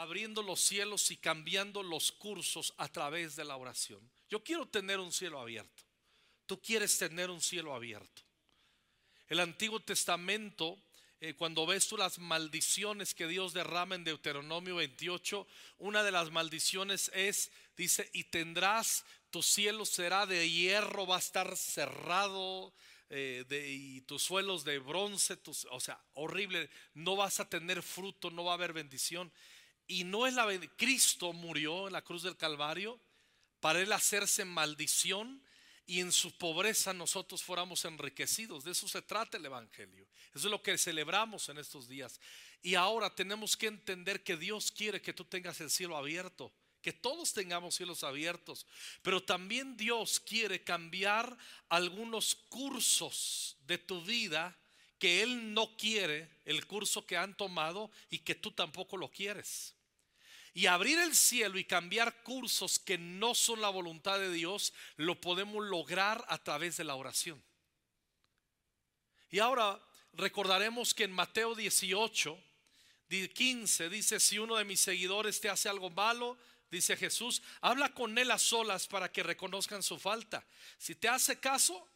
abriendo los cielos y cambiando los cursos a través de la oración. Yo quiero tener un cielo abierto. Tú quieres tener un cielo abierto. El Antiguo Testamento, eh, cuando ves tú las maldiciones que Dios derrama en Deuteronomio 28, una de las maldiciones es, dice, y tendrás, tu cielo será de hierro, va a estar cerrado, eh, y tus suelos de bronce, o sea, horrible, no vas a tener fruto, no va a haber bendición. Y no es la Cristo murió en la cruz del Calvario para él hacerse maldición y en su pobreza nosotros fuéramos enriquecidos. De eso se trata el Evangelio. Eso es lo que celebramos en estos días. Y ahora tenemos que entender que Dios quiere que tú tengas el cielo abierto que todos tengamos cielos abiertos, pero también Dios quiere cambiar algunos cursos de tu vida que Él no quiere, el curso que han tomado y que tú tampoco lo quieres. Y abrir el cielo y cambiar cursos que no son la voluntad de Dios, lo podemos lograr a través de la oración. Y ahora recordaremos que en Mateo 18, 15 dice, si uno de mis seguidores te hace algo malo, dice Jesús, habla con él a solas para que reconozcan su falta. Si te hace caso,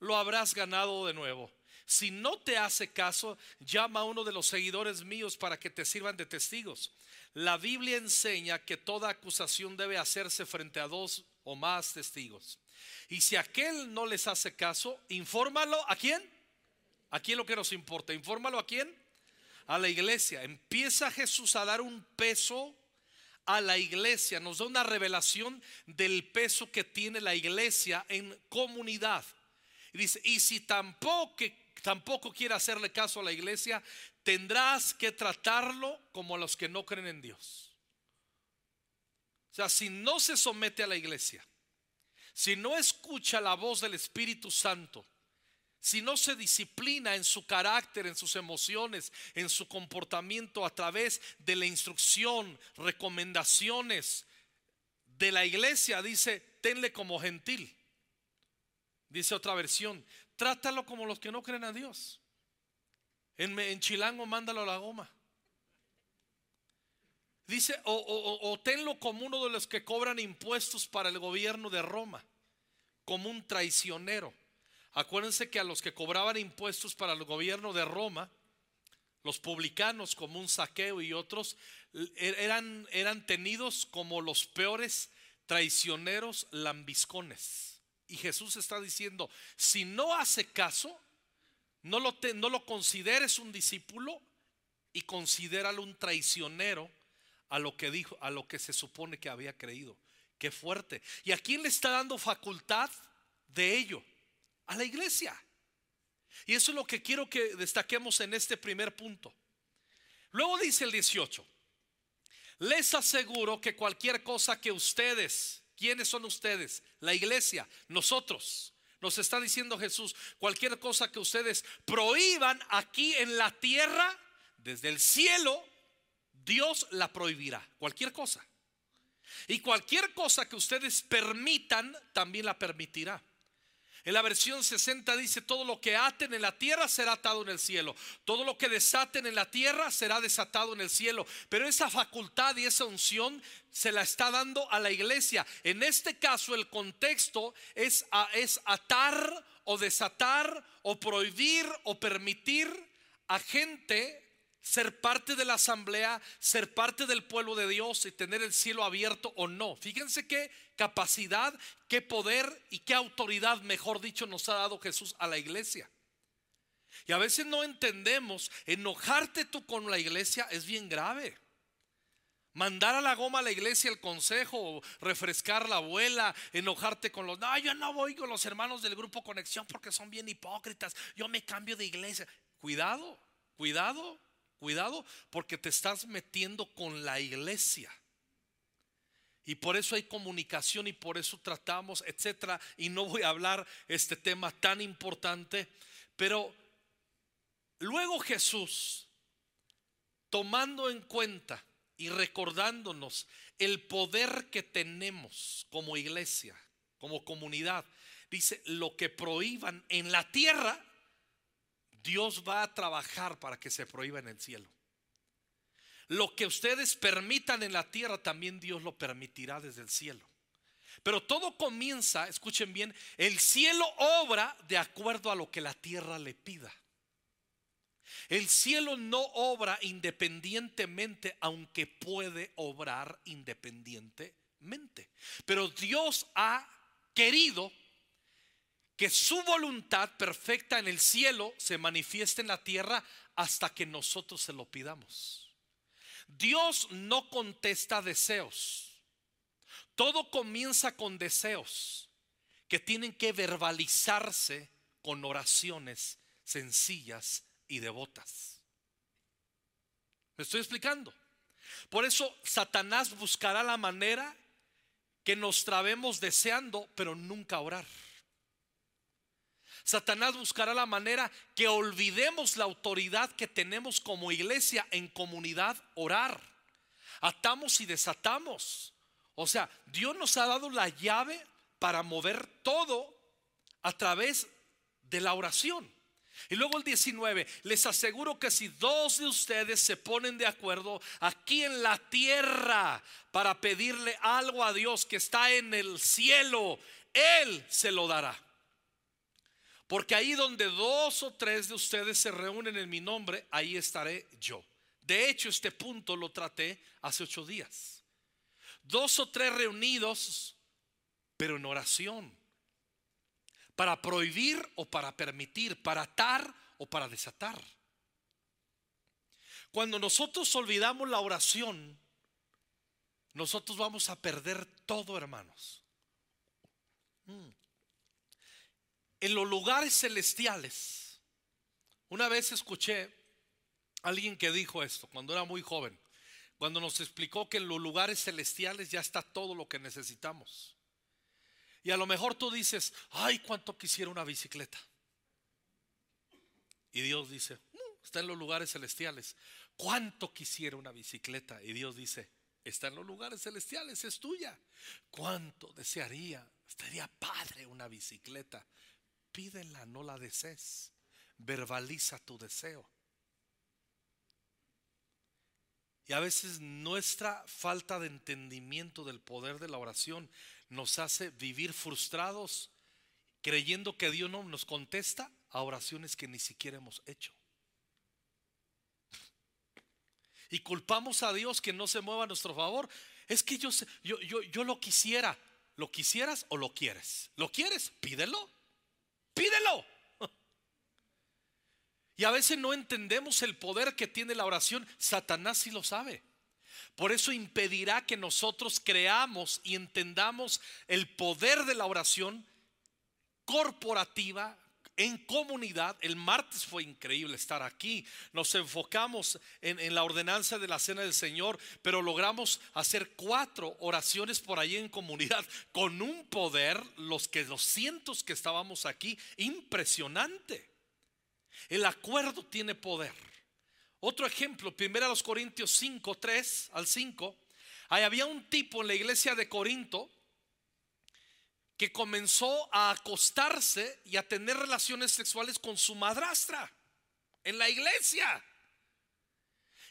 lo habrás ganado de nuevo. Si no te hace caso, llama a uno de los seguidores míos para que te sirvan de testigos. La Biblia enseña que toda acusación debe hacerse frente a dos o más testigos. Y si aquel no les hace caso, infórmalo a quién? ¿A quién lo que nos importa? Infórmalo a quién? A la iglesia. Empieza Jesús a dar un peso a la iglesia, nos da una revelación del peso que tiene la iglesia en comunidad. Y dice, y si tampoco, tampoco quiere hacerle caso a la iglesia, tendrás que tratarlo como a los que no creen en Dios. O sea, si no se somete a la iglesia, si no escucha la voz del Espíritu Santo, si no se disciplina en su carácter, en sus emociones, en su comportamiento a través de la instrucción, recomendaciones de la iglesia, dice, tenle como gentil. Dice otra versión, trátalo como los que no creen a Dios. En, Chilango, mándalo a la goma. Dice, o, o tenlo como uno de los que cobran impuestos para el gobierno de Roma, como un traicionero. Acuérdense que a los que cobraban impuestos para el gobierno de Roma, los publicanos como un saqueo y otros, er, eran, eran tenidos como los peores traicioneros lambiscones. Y Jesús está diciendo, si no hace caso, no lo, consideres un discípulo y considéralo un traicionero a lo que dijo, a lo que se supone que había creído. Qué fuerte. ¿Y a quién le está dando facultad de ello? a la iglesia. Y eso es lo que quiero que destaquemos en este primer punto. Luego dice el 18, les aseguro que cualquier cosa que ustedes, ¿quiénes son ustedes? La iglesia, nosotros. Nos está diciendo Jesús, cualquier cosa que ustedes prohíban aquí en la tierra, desde el cielo, Dios la prohibirá. Cualquier cosa. Y cualquier cosa que ustedes permitan, también la permitirá. En la versión 60 dice, todo lo que aten en la tierra será atado en el cielo. Todo lo que desaten en la tierra será desatado en el cielo. Pero esa facultad y esa unción se la está dando a la iglesia. En este caso el contexto es, es atar o desatar o prohibir o permitir a gente ser parte de la asamblea, ser parte del pueblo de Dios y tener el cielo abierto o no. Fíjense qué capacidad, qué poder y qué autoridad, mejor dicho, nos ha dado Jesús a la iglesia. Y a veces no entendemos, enojarte tú con la iglesia es bien grave. Mandar a la goma a la iglesia el consejo, refrescar la abuela, enojarte con los, no, yo no voy con los hermanos del grupo Conexión porque son bien hipócritas, yo me cambio de iglesia. Cuidado, cuidado. Cuidado porque te estás metiendo con la iglesia. Y por eso hay comunicación y por eso tratamos, etcétera. Y no voy a hablar este tema tan importante, pero luego Jesús, tomando en cuenta y recordándonos el poder que tenemos como iglesia, como comunidad, dice, lo que prohíban en la tierra, Dios va a trabajar para que se prohíba en el cielo. Lo que ustedes permitan en la tierra, también Dios lo permitirá desde el cielo. Pero todo comienza, escuchen bien, el cielo obra de acuerdo a lo que la tierra le pida. El cielo no obra independientemente, aunque puede obrar independientemente. Pero Dios ha querido que su voluntad perfecta en el cielo se manifieste en la tierra hasta que nosotros se lo pidamos. Dios no contesta deseos. Todo comienza con deseos que tienen que verbalizarse con oraciones sencillas y devotas. ¿Me estoy explicando? Por eso Satanás buscará la manera que nos trabemos deseando, pero nunca orar. Satanás buscará la manera que olvidemos la autoridad que tenemos como iglesia en comunidad orar. Atamos y desatamos. O sea, Dios nos ha dado la llave para mover todo a través de la oración. Y luego el 19, les aseguro que si dos de ustedes se ponen de acuerdo aquí en la tierra para pedirle algo a Dios que está en el cielo, Él se lo dará. Porque ahí donde dos o tres de ustedes se reúnen en mi nombre, ahí estaré yo. De hecho, este punto lo traté hace ocho días. Dos o tres reunidos, pero en oración. Para prohibir o para permitir, para atar o para desatar. Cuando nosotros olvidamos la oración, nosotros vamos a perder todo, hermanos. Mm en los lugares celestiales. Una vez escuché a alguien que dijo esto cuando era muy joven, cuando nos explicó que en los lugares celestiales ya está todo lo que necesitamos. Y a lo mejor tú dices, ay, cuánto quisiera una bicicleta. Y Dios dice, está en los lugares celestiales. ¿Cuánto quisiera una bicicleta? Y Dios dice, está en los lugares celestiales, es tuya. ¿Cuánto desearía? Estaría padre una bicicleta pídela, no la desees. Verbaliza tu deseo. Y a veces nuestra falta de entendimiento del poder de la oración nos hace vivir frustrados creyendo que Dios no nos contesta a oraciones que ni siquiera hemos hecho. Y culpamos a Dios que no se mueva a nuestro favor. Es que yo, yo, yo, yo lo quisiera. ¿Lo quisieras o lo quieres? ¿Lo quieres? Pídelo. Pídelo. Y a veces no entendemos el poder que tiene la oración. Satanás sí lo sabe. Por eso impedirá que nosotros creamos y entendamos el poder de la oración corporativa, en comunidad. El martes fue increíble estar aquí. Nos enfocamos en, la ordenanza de la cena del Señor, pero logramos hacer cuatro oraciones por ahí en comunidad con un poder, los que los cientos que estábamos aquí, impresionante. El acuerdo tiene poder. Otro ejemplo, primero a los Corintios 5, 3 al 5. Ahí había un tipo en la iglesia de Corinto que comenzó a acostarse y a tener relaciones sexuales con su madrastra en la iglesia.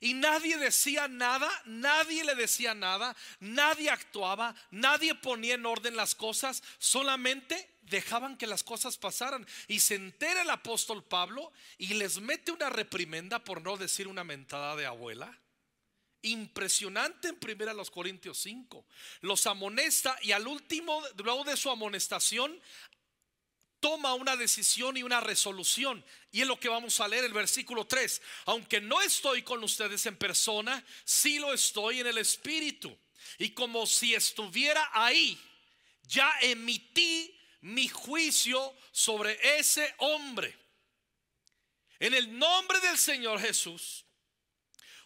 Y nadie decía nada, nadie le decía nada, nadie actuaba, nadie ponía en orden las cosas, solamente dejaban que las cosas pasaran. Y se entera el apóstol Pablo y les mete una reprimenda por no decir una mentada de abuela impresionante en primera los Corintios 5. Los amonesta y al último, luego de su amonestación, toma una decisión y una resolución. Y es lo que vamos a leer el versículo 3. Aunque no estoy con ustedes en persona, sí lo estoy en el Espíritu. Y como si estuviera ahí, ya emití mi juicio sobre ese hombre. En el nombre del Señor Jesús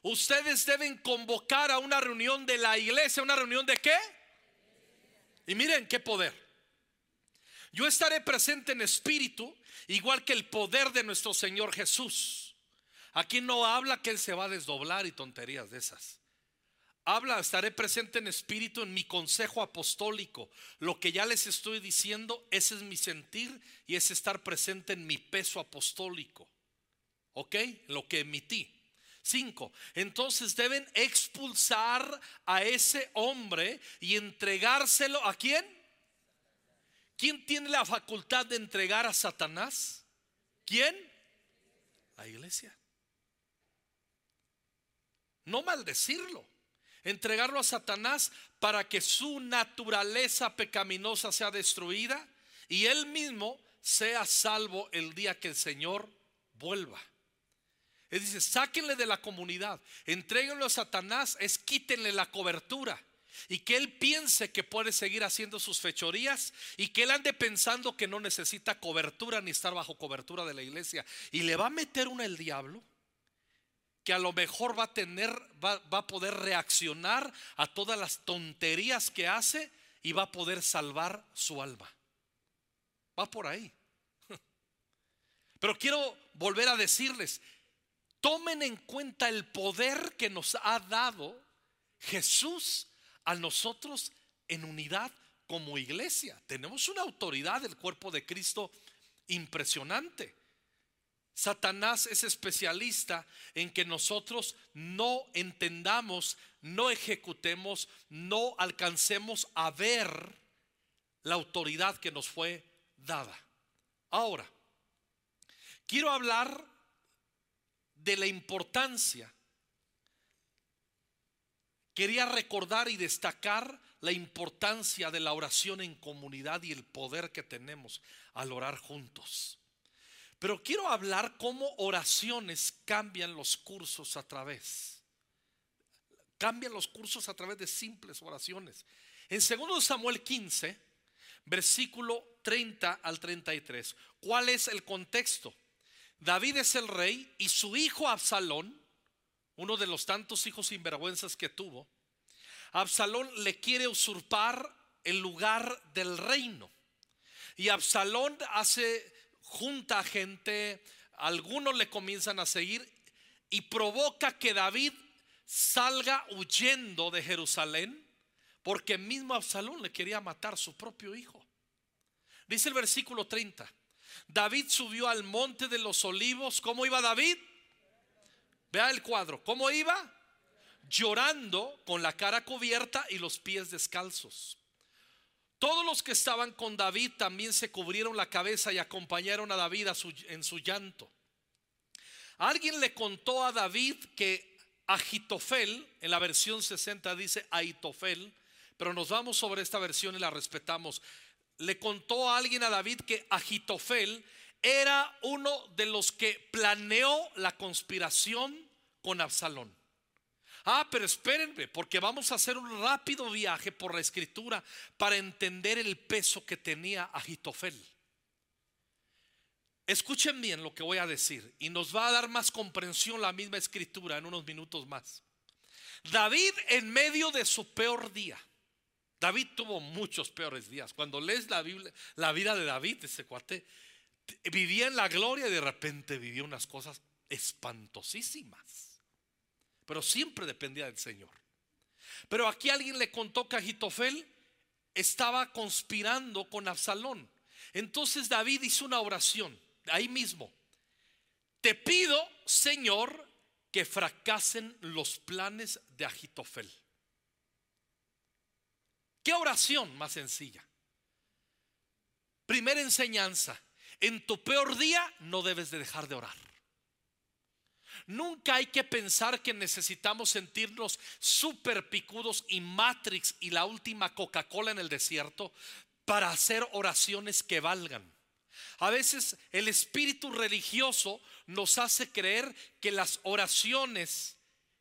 ustedes deben convocar a una reunión de la iglesia. ¿Una reunión de qué? Y miren qué poder. Yo estaré presente en espíritu, igual que el poder de nuestro Señor Jesús. Aquí no habla que Él se va a desdoblar y tonterías de esas. Habla, estaré presente en espíritu en mi consejo apostólico. Lo que ya les estoy diciendo, ese es mi sentir y es estar presente en mi peso apostólico. ¿Ok? Lo que emití. Cinco, entonces deben expulsar a ese hombre y entregárselo a quién? ¿Quién tiene la facultad de entregar a Satanás? ¿Quién? La iglesia. No maldecirlo, entregarlo a Satanás para que su naturaleza pecaminosa sea destruida y él mismo sea salvo el día que el Señor vuelva. Él dice, sáquenle de la comunidad, entréguenlo a Satanás, es quítenle la cobertura. Y que él piense que puede seguir haciendo sus fechorías y que él ande pensando que no necesita cobertura ni estar bajo cobertura de la iglesia. Y le va a meter una el diablo que a lo mejor va a tener, va, va a poder reaccionar a todas las tonterías que hace y va a poder salvar su alma. Va por ahí. Pero quiero volver a decirles, tomen en cuenta el poder que nos ha dado Jesús a nosotros en unidad como iglesia. Tenemos una autoridad del cuerpo de Cristo impresionante. Satanás es especialista en que nosotros no entendamos, no ejecutemos, no alcancemos a ver la autoridad que nos fue dada. Ahora, quiero hablar de la importancia. Quería recordar y destacar la importancia de la oración en comunidad y el poder que tenemos al orar juntos. Pero quiero hablar cómo oraciones cambian los cursos a través. Cambian los cursos a través de simples oraciones. En 2 Samuel 15, versículo 30 al 33. ¿Cuál es el contexto? David es el rey y su hijo Absalón, uno de los tantos hijos sinvergüenzas que tuvo, Absalón le quiere usurpar el lugar del reino. Y Absalón hace, junta a gente, algunos le comienzan a seguir y provoca que David salga huyendo de Jerusalén porque mismo Absalón le quería matar su propio hijo. Dice el versículo 30. David subió al monte de los olivos. ¿Cómo iba David? Vea el cuadro. ¿Cómo iba? Llorando con la cara cubierta y los pies descalzos. Todos los que estaban con David también se cubrieron la cabeza y acompañaron a David en su llanto. Alguien le contó a David que Agitofel, en la versión 60 dice Aitofel, pero nos vamos sobre esta versión y la respetamos le contó a alguien a David que Agitofel era uno de los que planeó la conspiración con Absalón. Ah, pero espérenme, porque vamos a hacer un rápido viaje por la escritura para entender el peso que tenía Agitofel. Escuchen bien lo que voy a decir y nos va a dar más comprensión la misma escritura en unos minutos más. David en medio de su peor día, David tuvo muchos peores días. Cuando lees la Biblia, la vida de David, ese cuate, vivía en la gloria y de repente vivía unas cosas espantosísimas. Pero siempre dependía del Señor. Pero aquí alguien le contó que Agitofel estaba conspirando con Absalón. Entonces David hizo una oración ahí mismo. Te pido, Señor, que fracasen los planes de Agitofel. ¿Qué oración más sencilla? Primera enseñanza, en tu peor día no debes de dejar de orar. Nunca hay que pensar que necesitamos sentirnos super picudos y Matrix y la última Coca-Cola en el desierto para hacer oraciones que valgan. A veces el espíritu religioso nos hace creer que las oraciones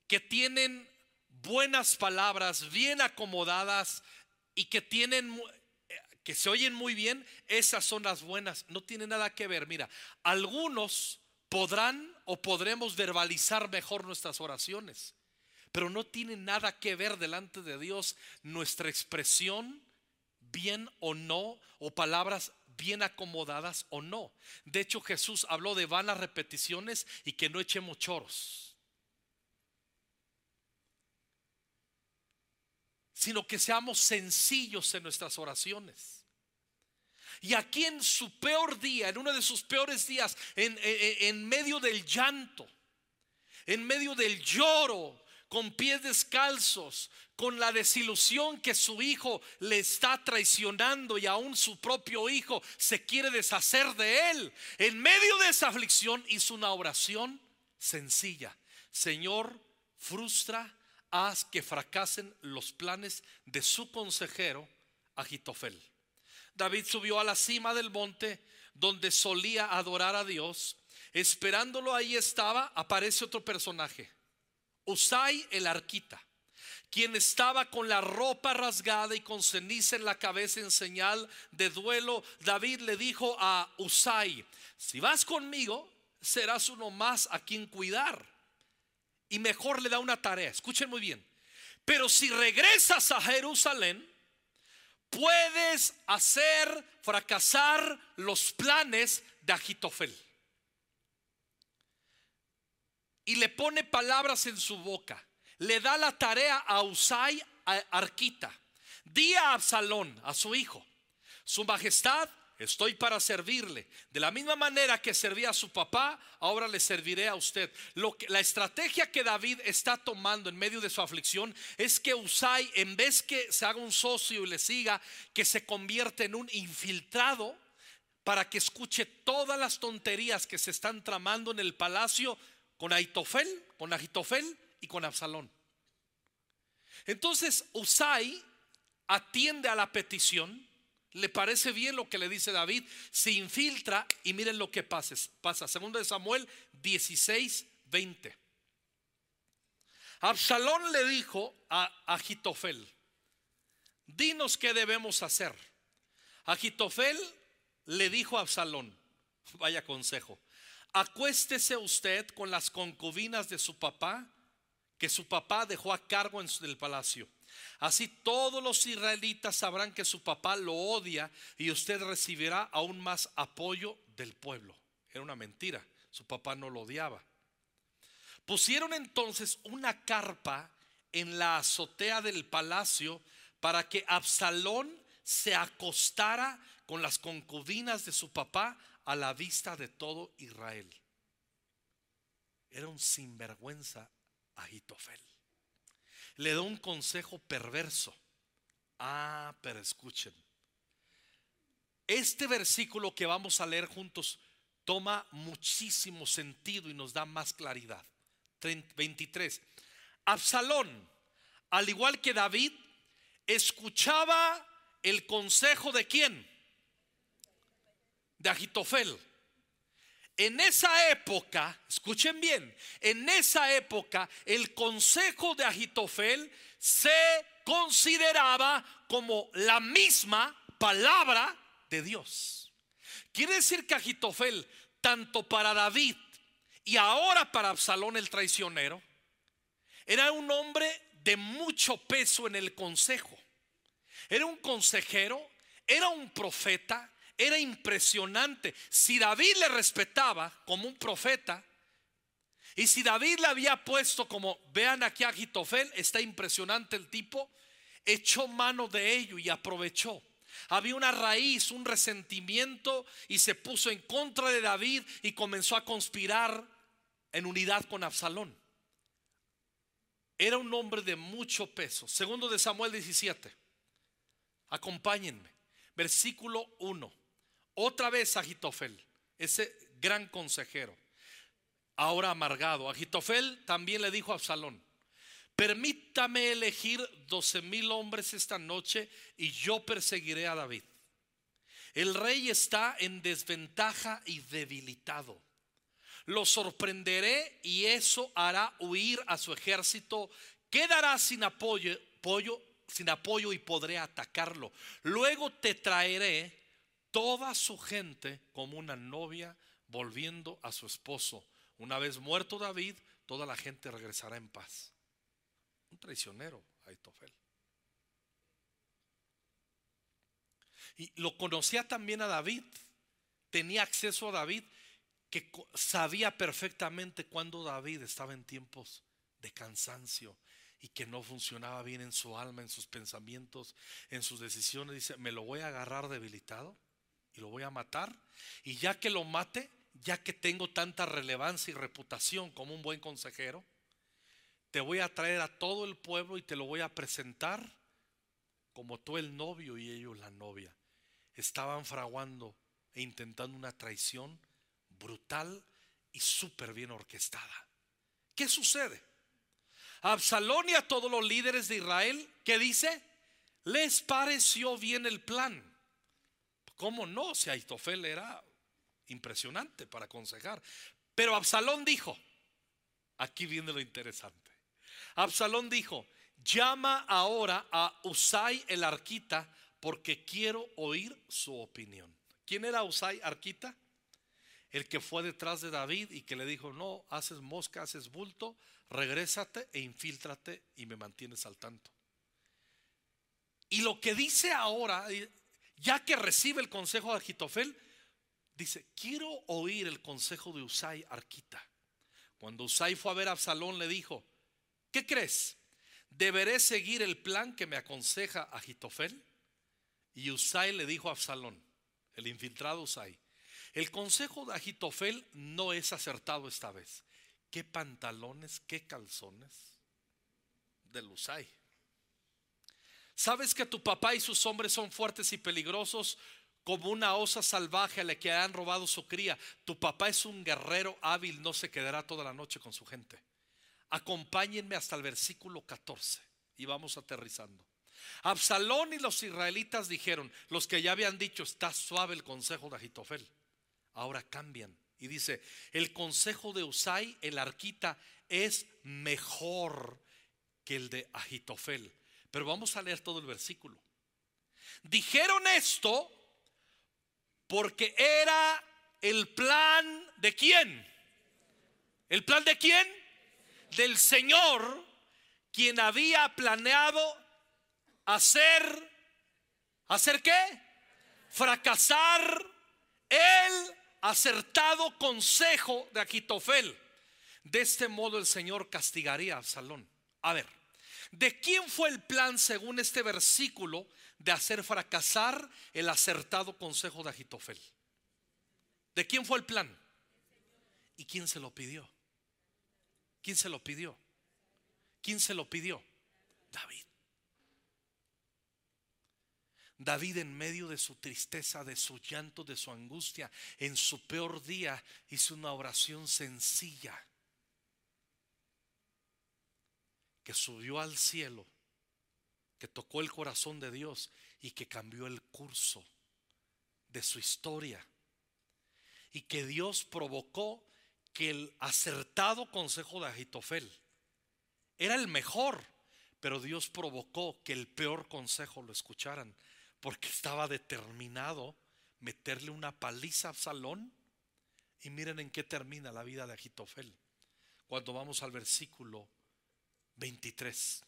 que tienen buenas palabras, bien acomodadas, y que tienen que se oyen muy bien, esas son las buenas. No tiene nada que ver. Mira, algunos podrán o podremos verbalizar mejor nuestras oraciones, pero no tiene nada que ver delante de Dios nuestra expresión, bien o no, o palabras bien acomodadas o no. De hecho, Jesús habló de vanas repeticiones y que no echemos choros. Sino que seamos sencillos en nuestras oraciones. Y aquí en su peor día, en uno de sus peores días, en, medio del llanto, en medio del lloro, con pies descalzos, con la desilusión que su hijo le está traicionando y aún su propio hijo se quiere deshacer de él. En medio de esa aflicción hizo una oración sencilla. Señor, frustra, haz que fracasen los planes de su consejero Agitofel. David subió a la cima del monte donde solía adorar a Dios. Esperándolo ahí estaba, aparece otro personaje, Usai el arquita, quien estaba con la ropa rasgada y con ceniza en la cabeza en señal de duelo. David le dijo a Usai, si vas conmigo, serás uno más a quien cuidar. Y mejor le da una tarea, escuchen muy bien. Pero si regresas a Jerusalén, puedes hacer fracasar los planes de Agitofel. Y le pone palabras en su boca. Le da la tarea a Usai Arquita. Di a Absalón, a su hijo, su majestad Estoy para servirle. De la misma manera que servía a su papá, ahora le serviré a usted. La estrategia que David está tomando en medio de su aflicción es que Usai, en vez que se haga un socio y le siga, que se convierte en un infiltrado para que escuche todas las tonterías que se están tramando en el palacio con Aitofel, con Agitofel y con Absalón. Entonces Usai atiende a la petición le parece bien lo que le dice David, se infiltra y miren lo que pasa. Pasa, segundo de Samuel 16, 20. Absalón le dijo a Agitofel, dinos qué debemos hacer. Agitofel le dijo a Absalón, vaya consejo, acuéstese usted con las concubinas de su papá, que su papá dejó a cargo en del palacio Así todos los israelitas sabrán que su papá lo odia y usted recibirá aún más apoyo del pueblo. Era una mentira, su papá no lo odiaba. Pusieron entonces una carpa en la azotea del palacio para que Absalón se acostara con las concubinas de su papá a la vista de todo Israel. Era un sinvergüenza Agitofel le da un consejo perverso. Ah, pero escuchen. Este versículo que vamos a leer juntos toma muchísimo sentido y nos da más claridad. 23. Absalón, al igual que David, escuchaba el consejo de quién? De Agitofel. En esa época, escuchen bien, en esa época el consejo de Agitofel se consideraba como la misma palabra de Dios. Quiere decir que Agitofel, tanto para David y ahora para Absalón el traicionero, era un hombre de mucho peso en el consejo. Era un consejero, era un profeta, era impresionante. Si David le respetaba como un profeta, y si David le había puesto como, vean aquí a Agitofel, está impresionante el tipo, echó mano de ello y aprovechó. Había una raíz, un resentimiento y se puso en contra de David y comenzó a conspirar en unidad con Absalón. Era un hombre de mucho peso. Segundo de Samuel 17. Acompáñenme. Versículo 1. Otra vez Agitofel, ese gran consejero, ahora amargado. Agitofel también le dijo a Absalón, permítame elegir doce mil hombres esta noche y yo perseguiré a David. El rey está en desventaja y debilitado. Lo sorprenderé y eso hará huir a su ejército. Quedará sin apoyo, sin apoyo y podré atacarlo. Luego te traeré toda su gente como una novia volviendo a su esposo. Una vez muerto David, toda la gente regresará en paz. Un traicionero, Aitofel. Y lo conocía también a David. Tenía acceso a David que sabía perfectamente cuando David estaba en tiempos de cansancio y que no funcionaba bien en su alma, en sus pensamientos, en sus decisiones. Dice, me lo voy a agarrar debilitado y lo voy a matar. Y ya que lo mate, ya que tengo tanta relevancia y reputación como un buen consejero, te voy a traer a todo el pueblo y te lo voy a presentar como tú el novio y ellos la novia. Estaban fraguando e intentando una traición brutal y súper bien orquestada. ¿Qué sucede? Absalón y a todos los líderes de Israel, ¿qué dice? Les pareció bien el plan. ¿Cómo no? Si Aitofel era impresionante para aconsejar. Pero Absalón dijo, aquí viene lo interesante. Absalón dijo, llama ahora a Usai el arquita porque quiero oír su opinión. ¿Quién era Usai arquita? El que fue detrás de David y que le dijo, no, haces mosca, haces bulto, regrésate e infíltrate y me mantienes al tanto. Y lo que dice ahora, ya que recibe el consejo de Agitofel, dice, quiero oír el consejo de Usai Arquita. Cuando Usai fue a ver a Absalón, le dijo, ¿qué crees? ¿Deberé seguir el plan que me aconseja Agitofel? Y Usai le dijo a Absalón, el infiltrado Usai, el consejo de Agitofel no es acertado esta vez. ¿Qué pantalones, qué calzones del Usai? ¿Sabes que tu papá y sus hombres son fuertes y peligrosos como una osa salvaje a la que han robado su cría? Tu papá es un guerrero hábil, no se quedará toda la noche con su gente. Acompáñenme hasta el versículo 14 y vamos aterrizando. Absalón y los israelitas dijeron, los que ya habían dicho, está suave el consejo de Agitofel. Ahora cambian y dice, el consejo de Usai, el arquita, es mejor que el de Agitofel. Pero vamos a leer todo el versículo. Dijeron esto porque era el plan de quién. ¿El plan de quién? Del Señor, quien había planeado hacer, ¿hacer qué? Fracasar el acertado consejo de Aquitofel. De este modo el Señor castigaría a Absalón. A ver, ¿de quién fue el plan según este versículo de hacer fracasar el acertado consejo de Agitofel? ¿De quién fue el plan? ¿Y quién se lo pidió? ¿Quién se lo pidió? ¿Quién se lo pidió? David. David en medio de su tristeza, de su llanto, de su angustia, en su peor día, hizo una oración sencilla que subió al cielo, que tocó el corazón de Dios y que cambió el curso de su historia. Y que Dios provocó que el acertado consejo de Agitofel era el mejor, pero Dios provocó que el peor consejo lo escucharan porque estaba determinado meterle una paliza a Absalón. Y miren en qué termina la vida de Agitofel. Cuando vamos al versículo 23.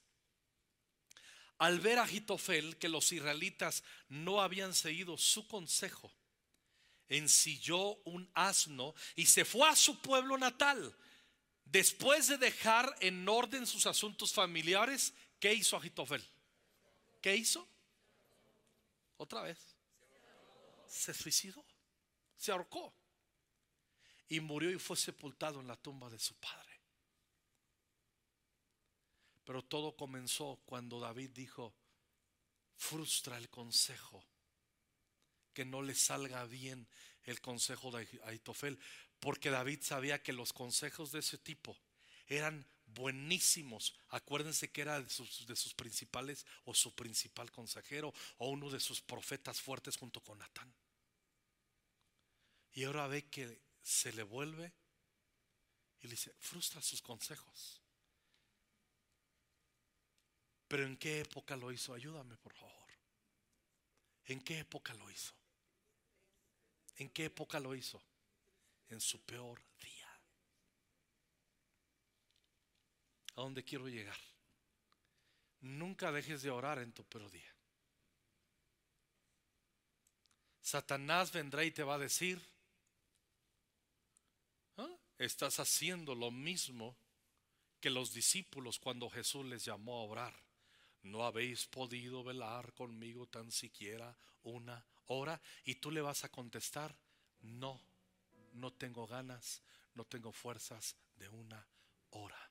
Al ver a Agitofel que los israelitas no habían seguido su consejo, ensilló un asno y se fue a su pueblo natal. Después de dejar en orden sus asuntos familiares, ¿qué hizo Agitofel? ¿Qué hizo? Otra vez. Se suicidó. Se ahorcó. Y murió y fue sepultado en la tumba de su padre. Pero todo comenzó cuando David dijo, frustra el consejo, que no le salga bien el consejo de Aitofel, porque David sabía que los consejos de ese tipo eran buenísimos. Acuérdense que era de sus, principales o su principal consejero o uno de sus profetas fuertes junto con Natán. Y ahora ve que se le vuelve y le dice, frustra sus consejos. Pero ¿en qué época lo hizo? Ayúdame, por favor. ¿En qué época lo hizo? ¿En qué época lo hizo? En su peor día. a dónde quiero llegar. Nunca dejes de orar en tu peor día. Satanás vendrá y te va a decir, ¿Ah? estás haciendo lo mismo que los discípulos cuando Jesús les llamó a orar. No habéis podido velar conmigo tan siquiera una hora. Y tú le vas a contestar, no, no tengo ganas, no tengo fuerzas de una hora.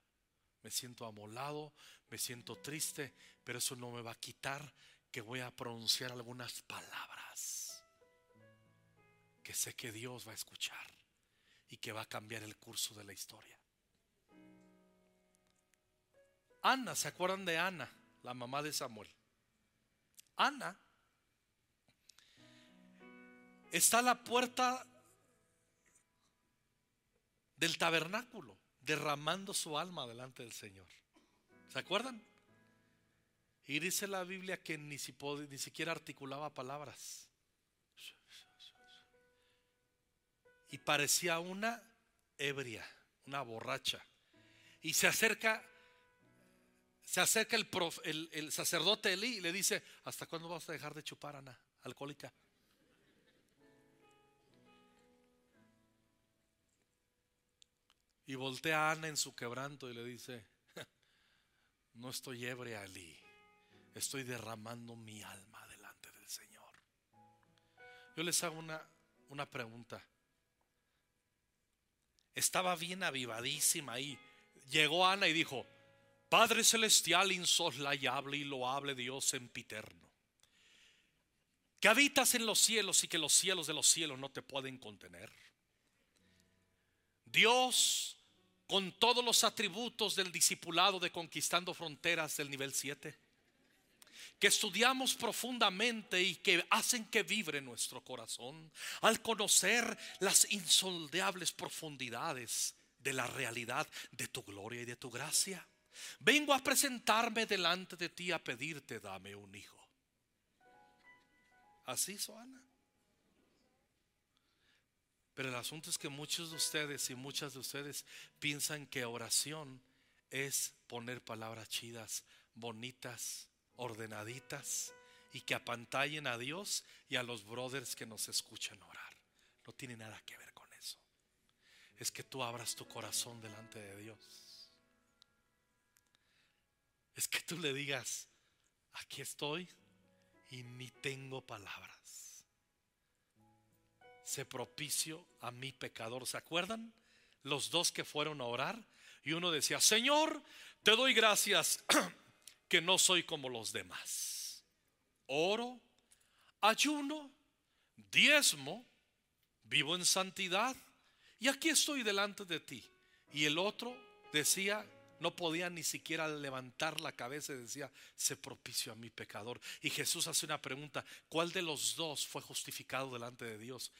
Me siento amolado, me siento triste, pero eso no me va a quitar que voy a pronunciar algunas palabras que sé que Dios va a escuchar y que va a cambiar el curso de la historia. Ana, ¿se acuerdan de Ana, la mamá de Samuel? Ana está a la puerta del tabernáculo, derramando su alma delante del Señor. ¿Se acuerdan? Y dice la Biblia que ni, ni siquiera articulaba palabras. Y parecía una ebria, una borracha. Y se acerca, se acerca el, el, sacerdote Elí y le dice, ¿hasta cuándo vas a dejar de chupar, Ana, alcohólica? Y voltea a Ana en su quebranto y le dice, no estoy ebria, Eli, estoy derramando mi alma delante del Señor. Yo les hago una, una pregunta. Estaba bien avivadísima ahí. Llegó Ana y dijo, Padre Celestial, insoslayable y loable Dios sempiterno, que habitas en los cielos y que los cielos de los cielos no te pueden contener. Dios con todos los atributos del discipulado de Conquistando Fronteras del nivel 7, que estudiamos profundamente y que hacen que vibre nuestro corazón al conocer las insondeables profundidades de la realidad de tu gloria y de tu gracia. Vengo a presentarme delante de ti a pedirte, dame un hijo. Así, Soana. Pero el asunto es que muchos de ustedes y muchas de ustedes piensan que oración es poner palabras chidas, bonitas, ordenaditas y que apantallen a Dios y a los brothers que nos escuchan orar. No tiene nada que ver con eso. Es que tú abras tu corazón delante de Dios. Es que tú le digas, aquí estoy y ni tengo palabras se propicio a mi pecador. ¿Se acuerdan? Los dos que fueron a orar y uno decía, Señor, te doy gracias que no soy como los demás. Oro, ayuno, diezmo, vivo en santidad y aquí estoy delante de ti. Y el otro decía, no podía ni siquiera levantar la cabeza y decía, se propicio a mi pecador. Y Jesús hace una pregunta, ¿cuál de los dos fue justificado delante de Dios?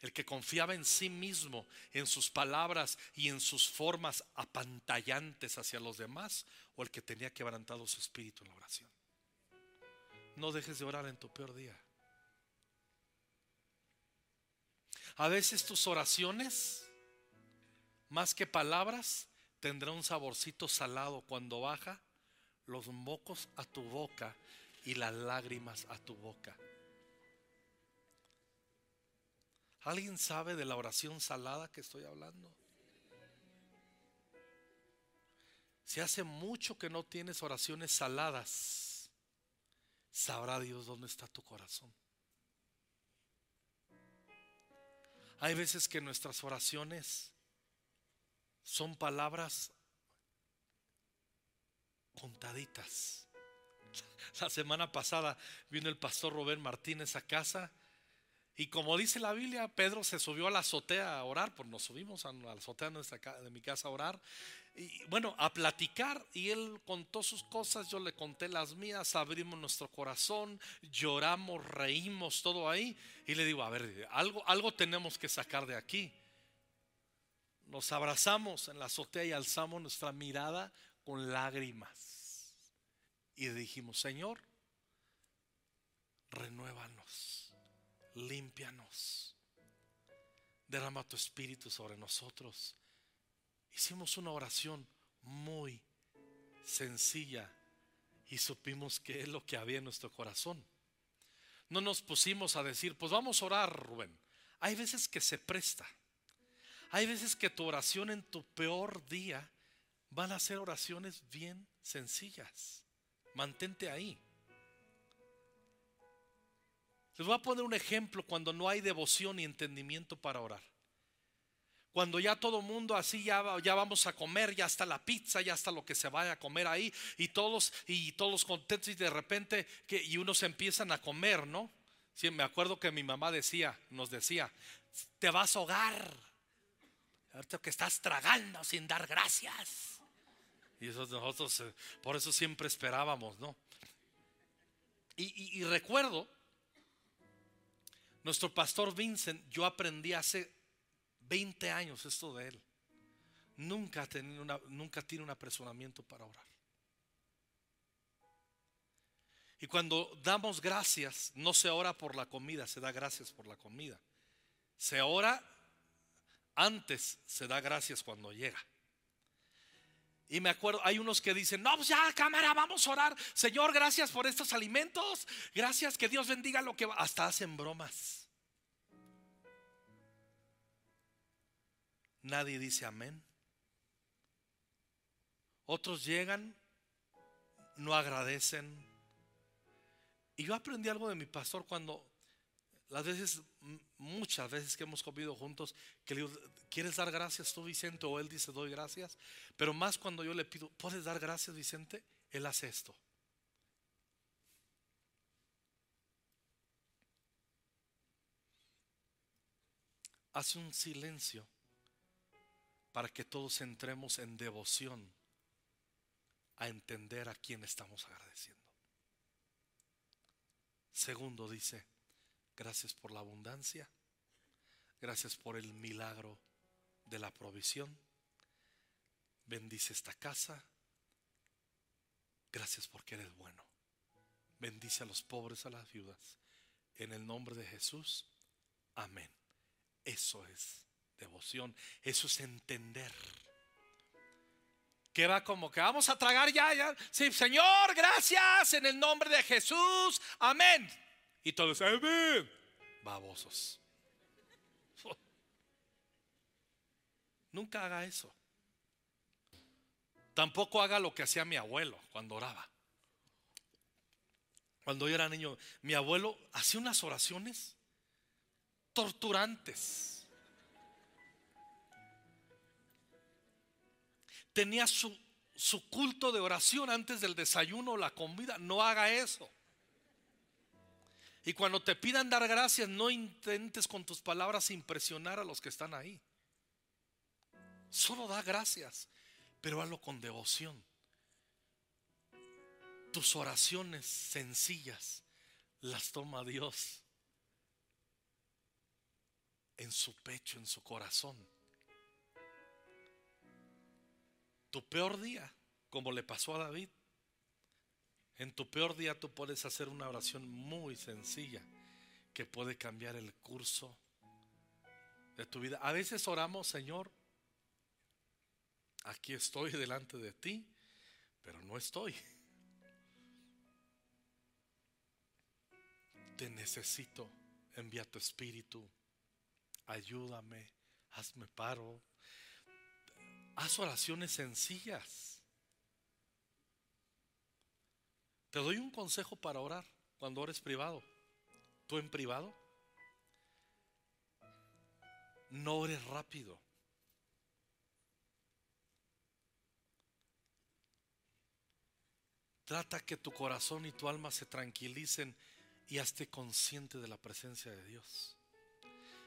el que confiaba en sí mismo, en sus palabras y en sus formas apantallantes hacia los demás, o el que tenía quebrantado su espíritu en la oración. No dejes de orar en tu peor día. A veces tus oraciones, más que palabras, tendrán un saborcito salado cuando baja los mocos a tu boca y las lágrimas a tu boca. ¿Alguien sabe de la oración salada que estoy hablando? Si hace mucho que no tienes oraciones saladas, sabrá Dios dónde está tu corazón. Hay veces que nuestras oraciones son palabras contaditas. La semana pasada vino el pastor Rubén Martínez a casa y como dice la Biblia, Pedro se subió a la azotea a orar, pues nos subimos a la azotea de mi casa a orar. Y bueno, a platicar. Y él contó sus cosas, yo le conté las mías, abrimos nuestro corazón, lloramos, reímos, todo ahí. Y le digo, a ver, algo, algo tenemos que sacar de aquí. Nos abrazamos en la azotea y alzamos nuestra mirada con lágrimas. Y dijimos, Señor, renuévanos límpianos. Derrama tu espíritu sobre nosotros. Hicimos una oración muy sencilla y supimos que es lo que había en nuestro corazón. No nos pusimos a decir, pues vamos a orar, Rubén. Hay veces que se presta. Hay veces que tu oración en tu peor día van a ser oraciones bien sencillas. Mantente ahí. Les voy a poner un ejemplo cuando no hay devoción y entendimiento para orar. Cuando ya todo mundo así ya, ya vamos a comer, ya está la pizza, ya está lo que se vaya a comer ahí y todos y todos contentos y de repente que y unos empiezan a comer, ¿no? Sí, me acuerdo que mi mamá decía, nos decía, te vas a ahogar. Que estás tragando sin dar gracias. Y eso nosotros eh, por eso siempre esperábamos, ¿no? y recuerdo nuestro pastor Vincent, yo aprendí hace 20 años esto de él. Nunca, una, nunca tiene un apresuramiento para orar. Y cuando damos gracias, no se ora por la comida, se da gracias por la comida. Se ora antes, se da gracias cuando llega. Y me acuerdo, hay unos que dicen, no, pues ya cámara, vamos a orar. Señor, gracias por estos alimentos. Gracias, que Dios bendiga lo que va. Hasta hacen bromas. Nadie dice amén. Otros llegan, no agradecen. Y yo aprendí algo de mi pastor cuando las veces, muchas veces que hemos comido juntos, que le digo, ¿quieres dar gracias tú, Vicente? O él dice, doy gracias. Pero más cuando yo le pido, ¿puedes dar gracias, Vicente? Él hace esto. Hace un silencio para que todos entremos en devoción a entender a quién estamos agradeciendo. Segundo dice, gracias por la abundancia, gracias por el milagro de la provisión, bendice esta casa, gracias porque eres bueno, bendice a los pobres, a las viudas, en el nombre de Jesús, amén. Eso es devoción, eso es entender. Que va como que vamos a tragar ya, ya. Sí, Señor, gracias en el nombre de Jesús. Amén. Y todos, amén. Babosos. Nunca haga eso. Tampoco haga lo que hacía mi abuelo cuando oraba. Cuando yo era niño, mi abuelo hacía unas oraciones torturantes. tenía su, su culto de oración antes del desayuno o la comida. No haga eso. Y cuando te pidan dar gracias, no intentes con tus palabras impresionar a los que están ahí. Solo da gracias, pero hazlo con devoción. Tus oraciones sencillas las toma Dios en su pecho, en su corazón tu peor día, como le pasó a David, en tu peor día tú puedes hacer una oración muy sencilla que puede cambiar el curso de tu vida. A veces oramos, Señor, aquí estoy delante de ti, pero no estoy. Te necesito, envía tu espíritu, ayúdame, hazme paro, Haz oraciones sencillas. Te doy un consejo para orar cuando ores privado. Tú en privado. No ores rápido. Trata que tu corazón y tu alma se tranquilicen y hazte consciente de la presencia de Dios.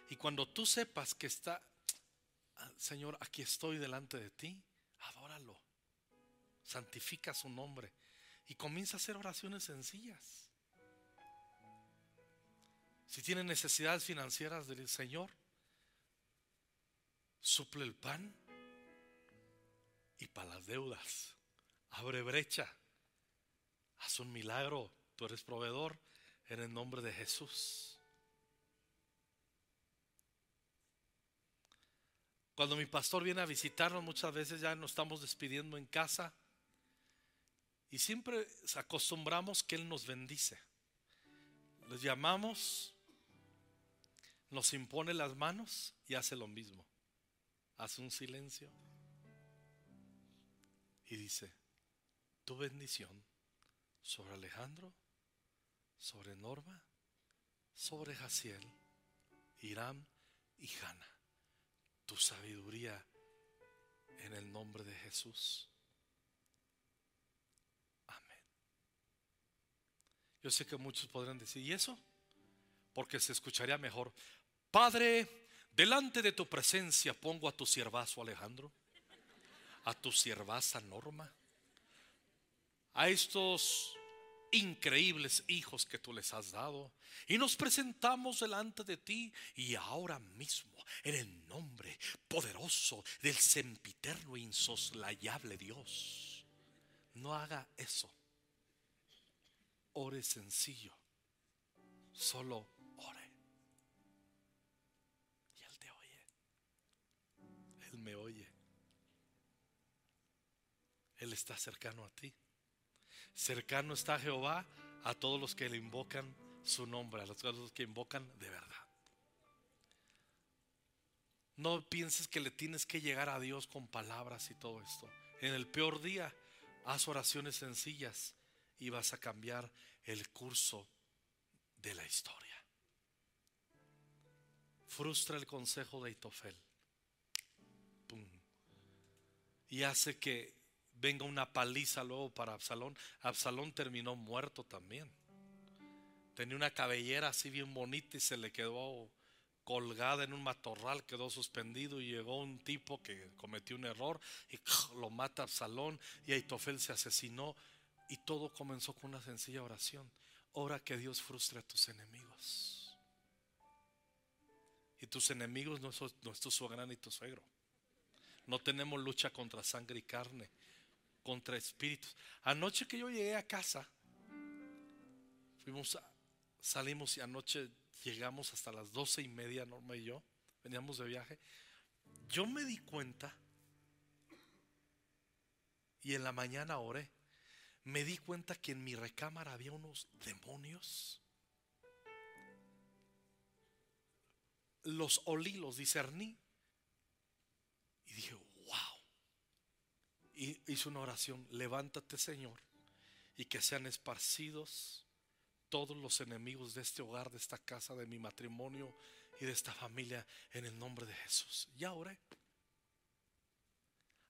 Y cuando tú sepas que está Señor, aquí estoy delante de ti, adóralo, santifica su nombre y comienza a hacer oraciones sencillas. Si tiene necesidades financieras del Señor, suple el pan y para las deudas, abre brecha, haz un milagro, tú eres proveedor en el nombre de Jesús. Cuando mi pastor viene a visitarnos, muchas veces ya nos estamos despidiendo en casa. Y siempre acostumbramos que Él nos bendice. Les llamamos, nos impone las manos y hace lo mismo. Hace un silencio y dice, tu bendición sobre Alejandro, sobre Norma, sobre Jaciel, Irán y Hanna tu sabiduría en el nombre de Jesús. Amén. Yo sé que muchos podrán decir, ¿y eso? Porque se escucharía mejor. Padre, delante de tu presencia pongo a tu siervazo Alejandro, a tu siervaza Norma, a estos increíbles hijos que tú les has dado. Y nos presentamos delante de ti y ahora mismo, en el nombre poderoso del sempiterno e insoslayable Dios, no haga eso. Ore sencillo. Solo ore. Y Él te oye. Él me oye. Él está cercano a ti. Cercano está Jehová a todos los que le invocan su nombre, a los que invocan de verdad. No pienses que le tienes que llegar a Dios con palabras y todo esto. En el peor día, haz oraciones sencillas y vas a cambiar el curso de la historia. Frustra el consejo de Itofel. Y hace que venga una paliza luego para Absalón. Absalón terminó muerto también. Tenía una cabellera así bien bonita y se le quedó colgada en un matorral, quedó suspendido y llegó un tipo que cometió un error y lo mata Absalón y Aitofel se asesinó y todo comenzó con una sencilla oración. Ora que Dios frustre a tus enemigos. Y tus enemigos no, no es tu suegra ni tu suegro. No tenemos lucha contra sangre y carne, contra espíritus. Anoche que yo llegué a casa, fuimos salimos y anoche llegamos hasta las doce y media, Norma y yo, veníamos de viaje. Yo me di cuenta y en la mañana oré. Me di cuenta que en mi recámara había unos demonios. Los olí, los discerní. Y dije, y hizo una oración, levántate Señor, y que sean esparcidos todos los enemigos de este hogar, de esta casa, de mi matrimonio y de esta familia en el nombre de Jesús. Ya oré.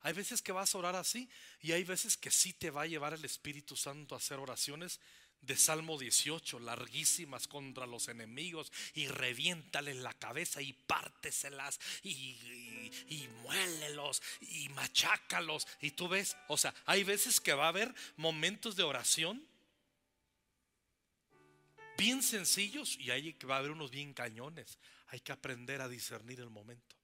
Hay veces que vas a orar así y hay veces que sí te va a llevar el Espíritu Santo a hacer oraciones de Salmo 18, larguísimas contra los enemigos, y reviéntales la cabeza y párteselas y, y, y, muélelos y machácalos. Y tú ves, o sea, hay veces que va a haber momentos de oración bien sencillos y hay que va a haber unos bien cañones. Hay que aprender a discernir el momento.